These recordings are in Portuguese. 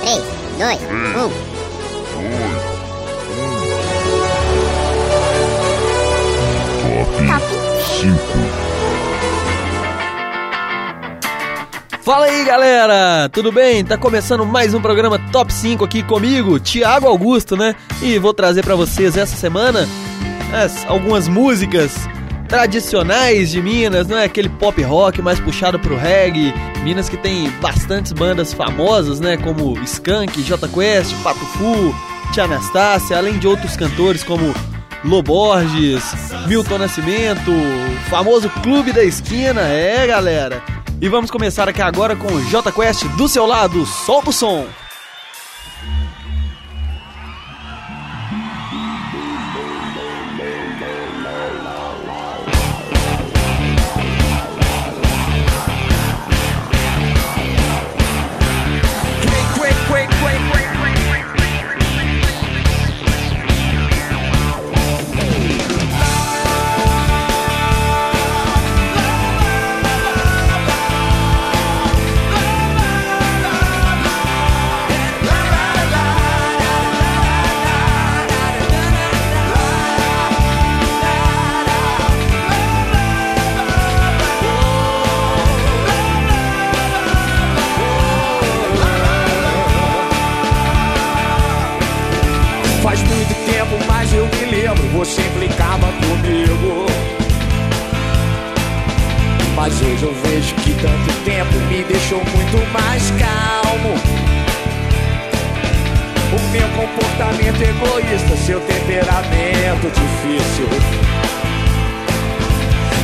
3, 2, 1. Top 5. Fala aí galera, tudo bem? Tá começando mais um programa Top 5 aqui comigo, Thiago Augusto, né? E vou trazer pra vocês essa semana as, algumas músicas tradicionais de Minas, não é aquele pop rock mais puxado pro reggae. Minas que tem bastantes bandas famosas, né? Como Skank, J Quest, Pato Fu, Tia Anastácia, além de outros cantores como Loborges, Milton Nascimento, o famoso Clube da Esquina, é galera. E vamos começar aqui agora com o J Quest do seu lado, solta o som. Seu temperamento difícil.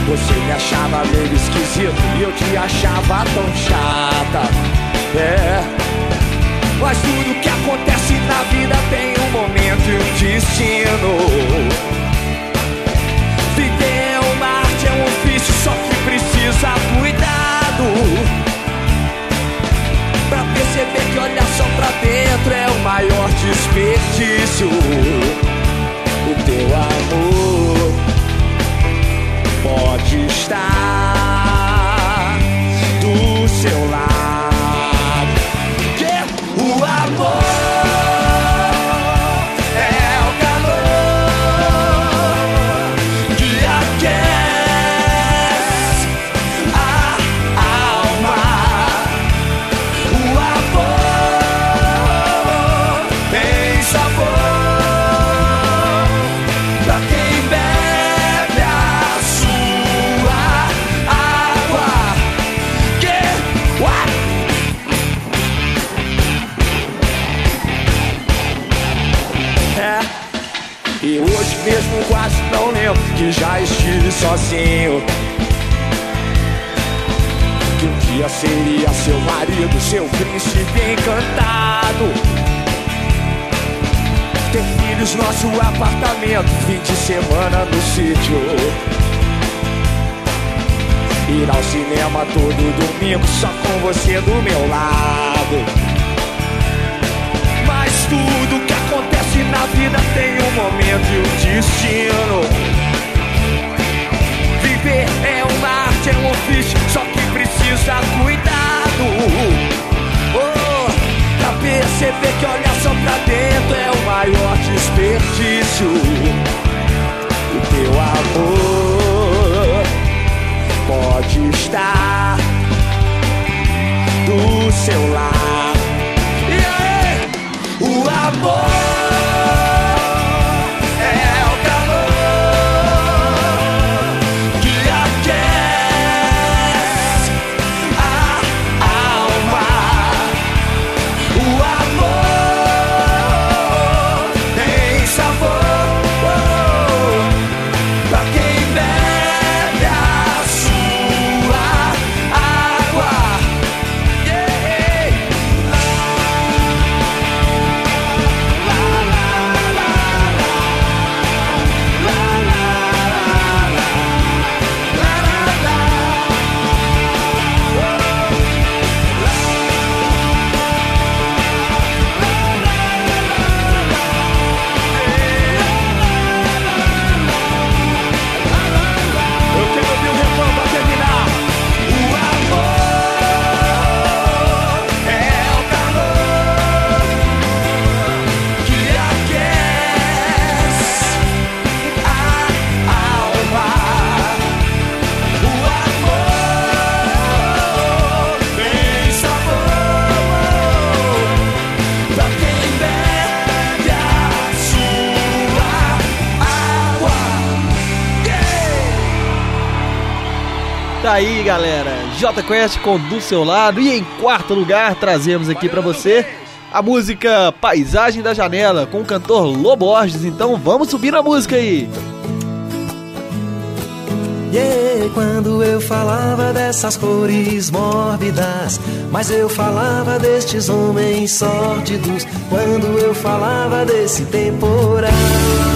Você me achava meio esquisito e eu te achava tão chata. É. Mas tudo que acontece na vida tem um momento e um destino. Viver é uma arte, é um ofício, só que precisa perceber que olhar só pra dentro é o maior desperdício. O teu amor pode estar quase não lembro que já estive sozinho. Que um dia seria seu marido, seu príncipe encantado. Ter filhos, nosso apartamento, fim de semana no sítio. Ir ao cinema todo domingo, só com você do meu lado. Mas tudo na vida tem um momento e um destino. Viver é uma arte, é um ofício, só que precisa cuidado. Oh, pra perceber que olhar só pra dentro é o maior desperdício. O teu amor pode estar do seu lado. Tá aí, galera. J Quest com Do Seu Lado. E em quarto lugar, trazemos aqui para você a música Paisagem da Janela com o cantor Loborges. Então vamos subir na música aí. Yeah, quando eu falava dessas cores mórbidas, mas eu falava destes homens sórdidos. Quando eu falava desse temporal.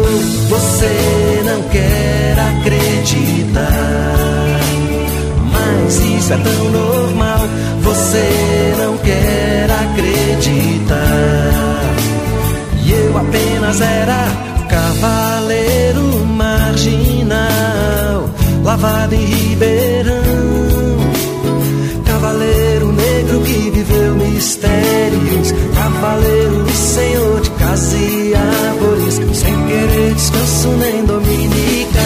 você não quer acreditar. Mas isso é tão normal, você não quer acreditar. E eu apenas era cavaleiro marginal, lavado em Ribeirão. Cavaleiro negro que viveu mistérios, cavaleiro senhor casa e árvores, sem querer descanso nem dominical.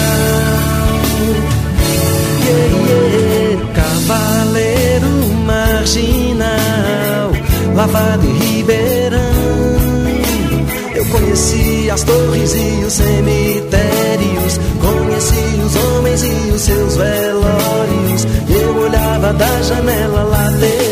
Yeah, yeah, cavaleiro marginal, lavado em Ribeirão. Eu conheci as torres e os cemitérios, conheci os homens e os seus velórios. Eu olhava da janela lateral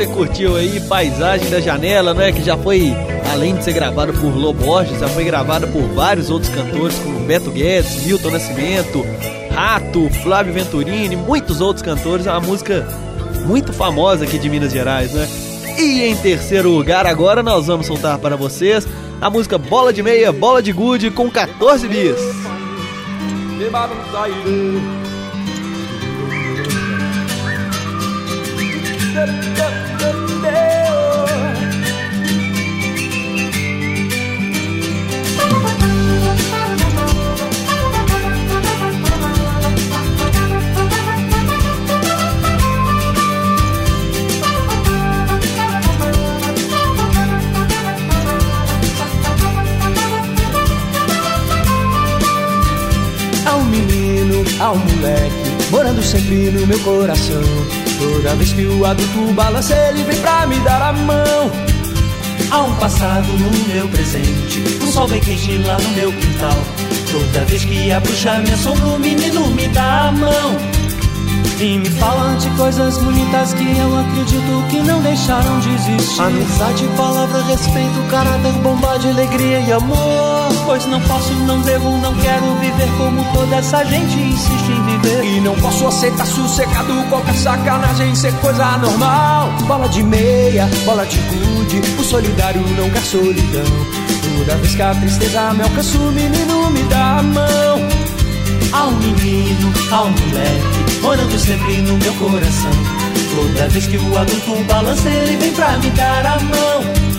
Você curtiu aí Paisagem da Janela, né? Que já foi, além de ser gravado por Lobo Borges, já foi gravado por vários outros cantores, como Beto Guedes, Milton Nascimento, Rato, Flávio Venturini, muitos outros cantores. É uma música muito famosa aqui de Minas Gerais, né? E em terceiro lugar, agora nós vamos soltar para vocês a música Bola de Meia, Bola de Gude com 14 bis. Um moleque, morando sempre no meu coração. Toda vez que o adulto balança, ele vem pra me dar a mão. Há um passado no meu presente, um sol bem quente lá no meu quintal. Toda vez que a bruxa me assombra, o menino me dá a mão. E me falam de coisas bonitas que eu acredito que não deixaram de existir. Amizade, palavra, respeito, caráter, bondade, alegria e amor. Pois não posso, não devo, não quero viver como toda essa gente insiste em viver. E não posso aceitar sossegado qualquer sacanagem ser coisa normal. Bola de meia, bola de gude, o solidário não quer solidão. Toda vez que a tristeza me alcança, o menino me dá a mão. Há um menino, há um moleque, morando sempre no meu coração. Toda vez que o adulto balança, ele vem pra me dar a mão.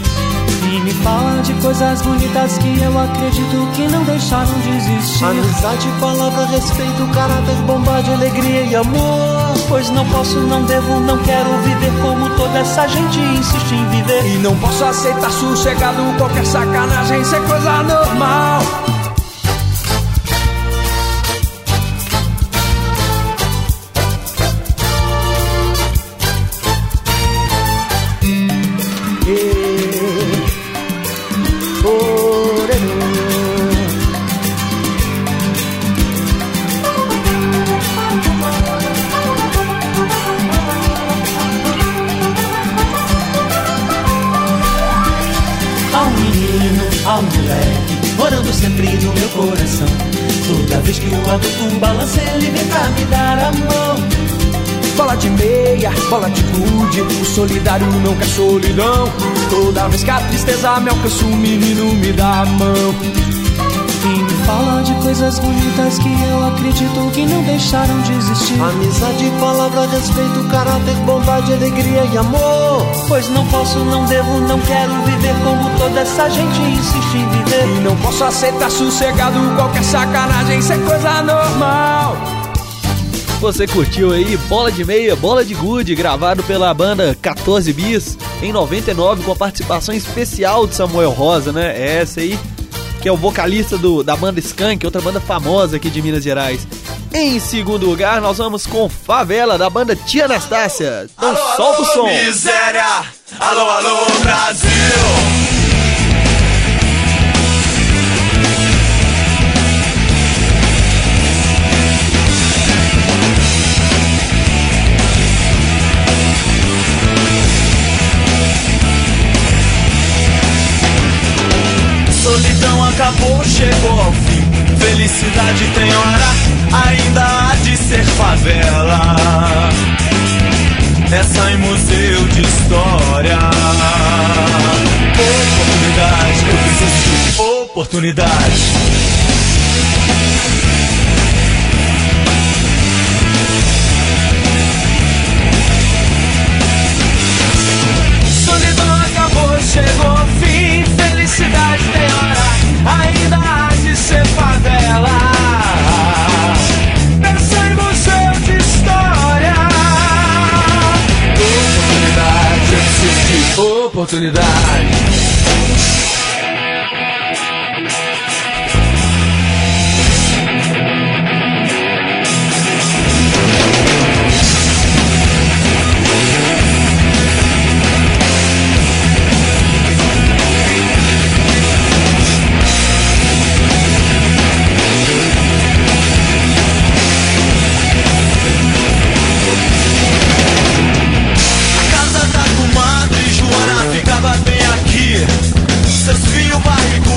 E me fala de coisas bonitas que eu acredito que não deixaram de existir. Amizade, palavra, respeito, caráter, bondade, alegria e amor. Pois não posso, não devo, não quero viver como toda essa gente insiste em viver. E não posso aceitar sossegado qualquer sacanagem, isso é coisa normal. Sempre no meu coração. Toda vez que o adulto balança, ele vem pra me dar a mão. Bola de meia, bola de gude, o solidário não quer solidão. Toda vez que a tristeza me alcança, o menino me dá a mão. Fala de coisas bonitas que eu acredito que não deixaram de existir. Amizade, palavra, respeito, caráter, bondade, alegria e amor. Pois não posso, não devo, não quero viver como toda essa gente insiste em viver. E não posso aceitar sossegado qualquer sacanagem, isso é coisa normal. Você curtiu aí Bola de Meia, Bola de Good, gravado pela banda 14 Bis em 99 com a participação especial de Samuel Rosa, né? Essa aí que é o vocalista do, da banda Skank, outra banda famosa aqui de Minas Gerais. Em segundo lugar, nós vamos com Favela, da banda Tia Anastácia. Então alô, solta alô, o som. Miséria! Alô, alô, Brasil! Acabou, chegou ao fim. Felicidade tem hora, ainda há de ser favela. Essa em museu de história. Oportunidade, eu preciso de oportunidade. chegou ainda há de ser favela. Pensa em museu de história. Oportunidade, de oportunidade. o barrigo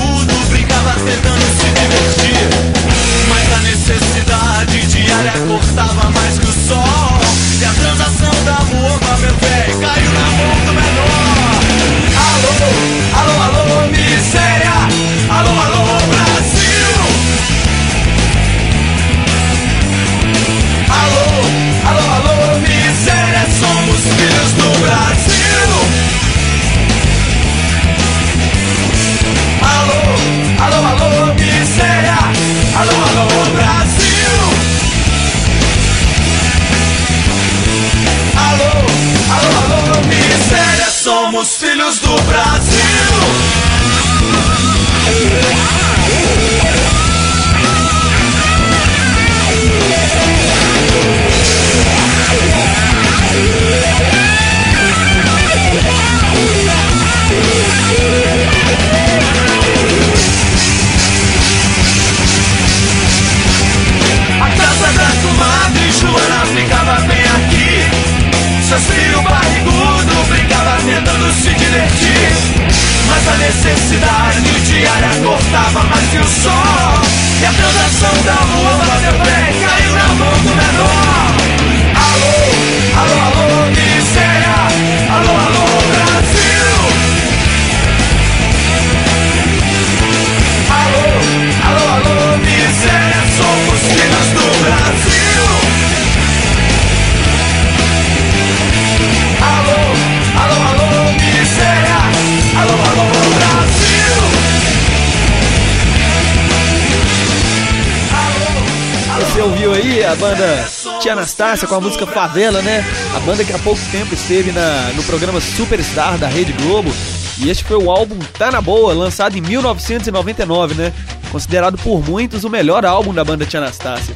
Anastácia com a música Favela, né? A banda que há pouco tempo esteve na, no programa Superstar da Rede Globo. E este foi o álbum Tá Na Boa, lançado em 1999, né? Considerado por muitos o melhor álbum da banda Tia Anastácia.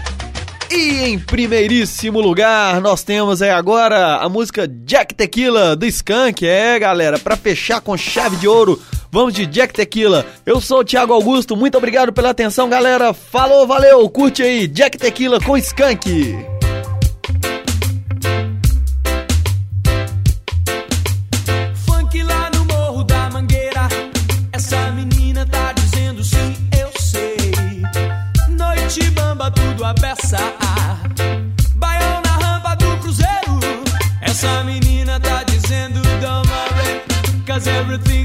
E em primeiríssimo lugar, nós temos aí agora a música Jack Tequila do Skank. É, galera, para fechar com chave de ouro, vamos de Jack Tequila. Eu sou o Thiago Augusto, muito obrigado pela atenção, galera. Falou, valeu, curte aí Jack Tequila com Skank. Tudo a peça. Baião na rampa do cruzeiro. Essa menina tá dizendo, don't worry, cause everything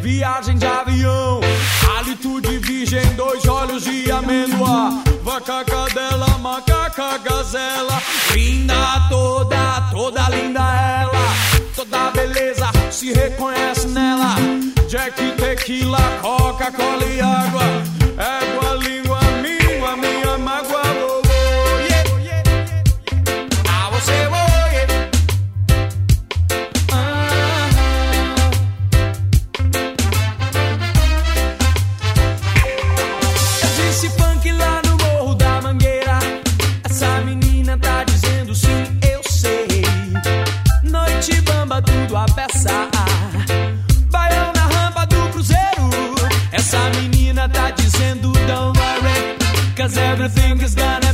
viagem de avião. Hálito de virgem, dois olhos de amêndoa. Vaca, cadela, macaca, gazela. Linda toda, toda linda ela. Toda beleza se reconhece nela. Jack, tequila, coca, cola e água. Égua linda. Cause everything is gonna